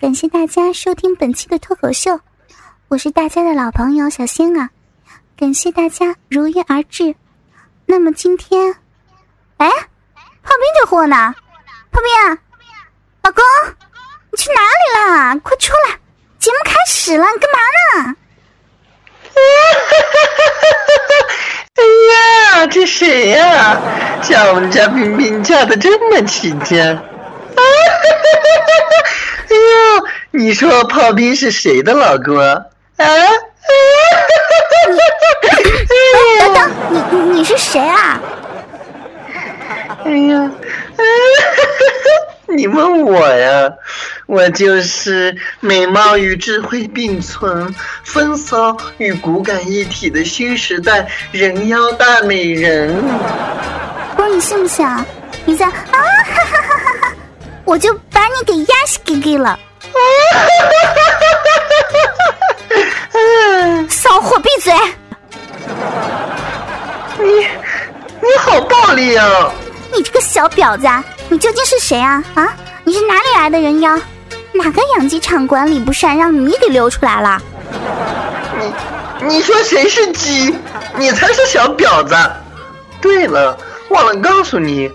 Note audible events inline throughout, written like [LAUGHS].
感谢大家收听本期的脱口秀，我是大家的老朋友小仙啊，感谢大家如约而至。那么今天，哎，炮兵这货呢？炮兵，老公，你去哪里了？快出来，节目开始了，你干嘛呢？[LAUGHS] 哎呀，这谁呀？叫我们家冰冰叫的这么起劲！[LAUGHS] 哎呦，你说炮兵是谁的老公啊？啊等等，你你是谁啊？哎呀，[LAUGHS] 你问我呀？我就是美貌与智慧并存、风骚与骨感一体的新时代人妖大美人。不是你信不信啊？你在啊哈哈哈哈哈！我就把你给压死给给了！[LAUGHS] 骚货，闭嘴！你你好暴力啊！你这个小婊子，你究竟是谁啊？啊，你是哪里来的人妖？哪个养鸡场管理不善，让你给溜出来了？你你说谁是鸡？你才是小婊子！对了，忘了告诉你，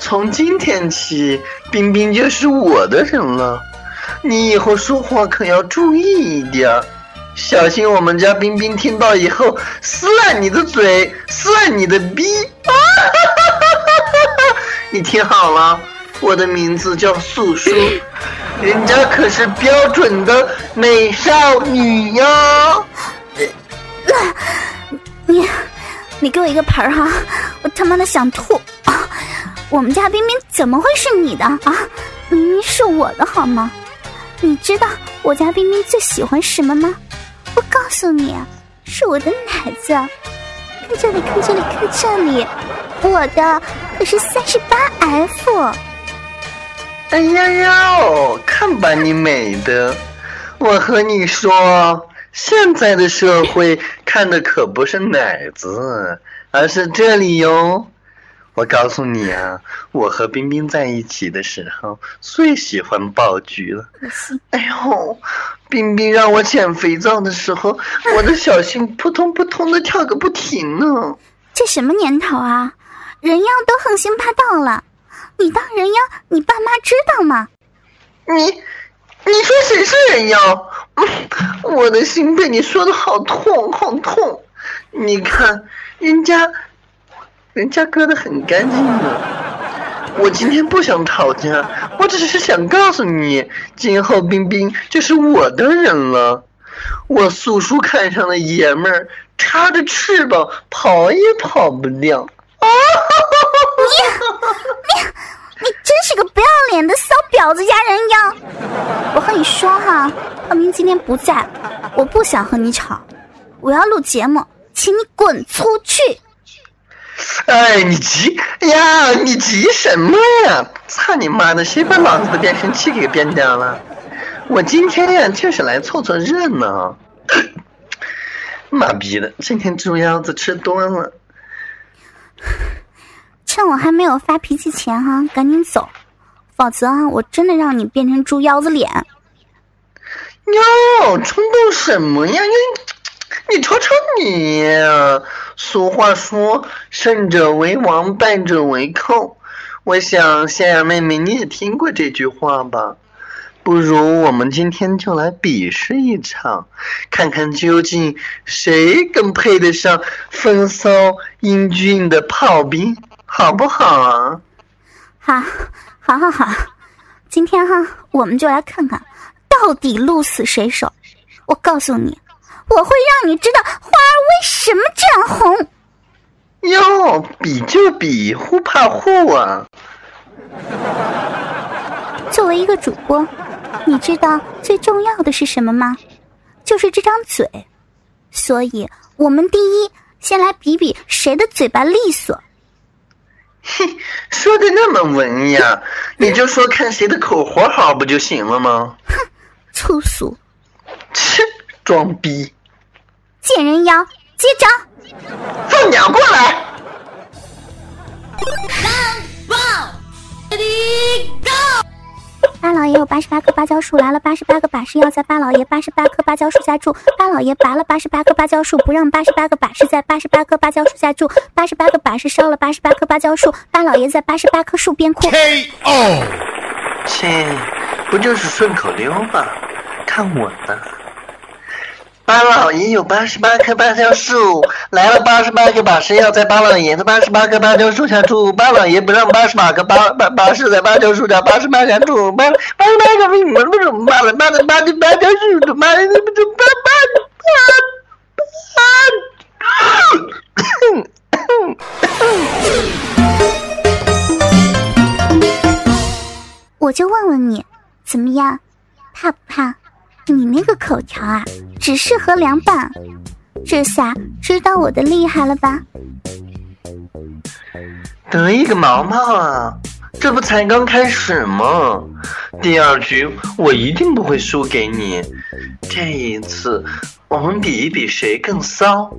从今天起，冰冰就是我的人了。你以后说话可要注意一点，小心我们家冰冰听到以后撕烂你的嘴，撕烂你的逼！啊 [LAUGHS] 你听好了，我的名字叫素书，人家可是标准的美少女哟。你，你给我一个盆儿哈！我他妈的想吐！我们家冰冰怎么会是你的啊？明明是我的好吗？你知道我家冰冰最喜欢什么吗？我告诉你，是我的奶子。看这里，看这里，看这里，我的可是三十八 F。哎呀呀，看把你美的！我和你说，现在的社会看的可不是奶子，而是这里哟。我告诉你啊，我和冰冰在一起的时候最喜欢爆菊了。哎呦，冰冰让我捡肥皂的时候，我的小心扑通扑通的跳个不停呢。这什么年头啊？人妖都横行霸道了，你当人妖，你爸妈知道吗？你，你说谁是人妖？[LAUGHS] 我的心被你说的好痛，好痛！你看人家。人家割的很干净的，我今天不想吵架，我只是想告诉你，今后冰冰就是我的人了。我素叔看上的爷们儿，插着翅膀跑也跑不掉。你你你真是个不要脸的骚婊子加人妖！我和你说哈，浩明今天不在，我不想和你吵，我要录节目，请你滚出去。哎，你急呀？你急什么呀？操你妈的！谁把老子的变声器给变掉了？我今天呀就是来凑凑热闹。妈逼的，今天猪腰子吃多了。[LAUGHS] 趁我还没有发脾气前哈，赶紧走，否则啊，我真的让你变成猪腰子脸。哟，冲动什么呀？你，你瞅瞅你。俗话说：“胜者为王，败者为寇。”我想，仙雅妹妹你也听过这句话吧？不如我们今天就来比试一场，看看究竟谁更配得上风骚英俊的炮兵，好不好啊？好，好，好，好！今天哈，我们就来看看到底鹿死谁手。我告诉你。我会让你知道花儿为什么这样红。哟，比就比，互怕互啊！作为一个主播，你知道最重要的是什么吗？就是这张嘴。所以，我们第一先来比比谁的嘴巴利索。嘿，说的那么文雅，[LAUGHS] 你就说看谁的口活好不就行了吗？哼，粗俗！切，装逼！见人妖，接招！放鸟过来！三、二、一，Go！八老爷有八十八棵芭蕉树，来了八十八个把式要在八老爷八十八棵芭蕉树下住。八老爷拔了八十八棵芭蕉树，不让八十八个把式在八十八棵芭蕉树下住。八十八个把式烧了八十八棵芭蕉树，八老爷在八十八棵树边哭。K.O. 切，不就是顺口溜吗？看我的。八老爷有八十八棵芭蕉树，来了八十八个把式要在八老爷的八十八棵芭蕉树下住。八老爷不让八十八个八八把式在芭蕉树下八十八下住。八八十八个为什么不怎么八了八的八的芭蕉树怎么怎么怎么八八我就问问你，怎么样，怕不怕？你那个口条啊，只适合凉拌。这下知道我的厉害了吧？得意个毛毛啊！这不才刚开始吗？第二局我一定不会输给你。这一次，我们比一比谁更骚。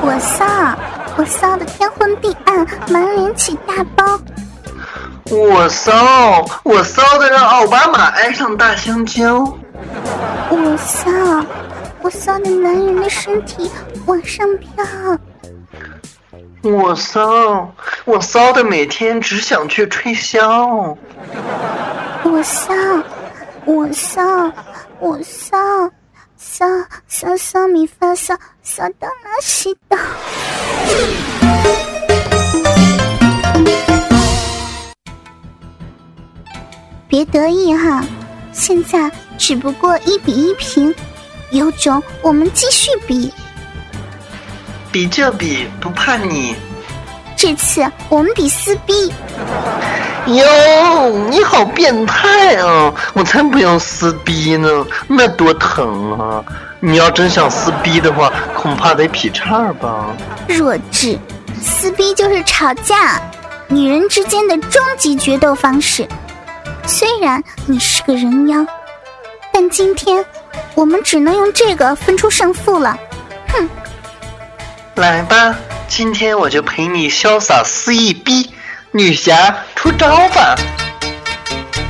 我骚，我骚的天昏地暗，满脸起大包。我骚，我骚的让奥巴马爱上大香蕉。我骚，我骚的男人的身体往上飘。我骚，我骚的每天只想去吹箫。我骚，我骚，我骚，骚骚骚咪发骚，骚到哪西到？别得意哈，现在。只不过一比一平，有种我们继续比，比就比，不怕你。这次我们比撕逼。哟，你好变态啊！我才不要撕逼呢，那多疼啊！你要真想撕逼的话，恐怕得劈叉吧。弱智，撕逼就是吵架，女人之间的终极决斗方式。虽然你是个人妖。但今天，我们只能用这个分出胜负了。哼！来吧，今天我就陪你潇洒肆意逼，女侠出招吧！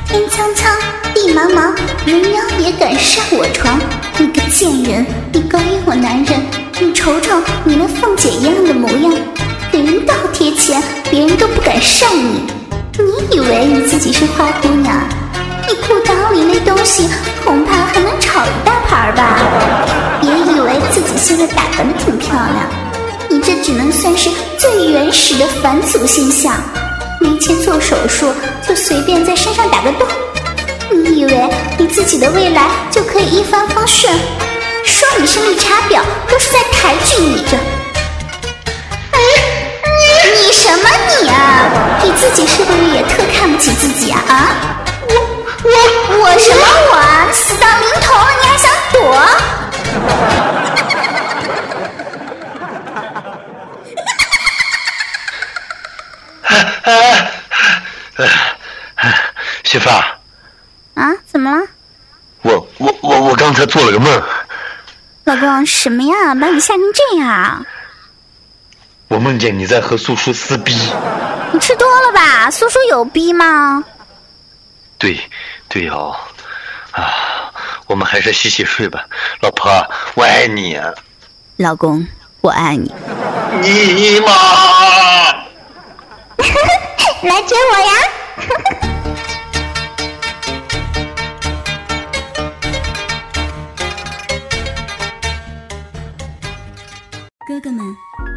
天苍苍，地茫茫，人妖也敢上我床？你个贱人，你勾引我男人，你瞅瞅你那凤姐一样的模样，给人倒贴钱，别人都不敢上你。你以为你自己是花姑娘？你裤裆里那东西恐怕还能炒一大盘吧？别以为自己现在打扮的挺漂亮，你这只能算是最原始的返祖现象。没钱做手术，就随便在身上打个洞。你以为你自己的未来就可以一帆风顺？说你是绿茶婊，都是在抬举你着。你你什么你啊？自己是不是也特看不起自己啊？啊？我我我什么我？死到临头了，你还想躲？媳妇儿。啊？怎么了？我我我我刚才做了个梦。老公，什么呀？把你吓成这样？我梦见你在和苏叔撕逼。你吃多了吧？苏叔有逼吗？对，对哦，啊，我们还是洗洗睡吧，老婆，我爱你。老公，我爱你。你妈！[LAUGHS] 来追我呀！哥哥们，倾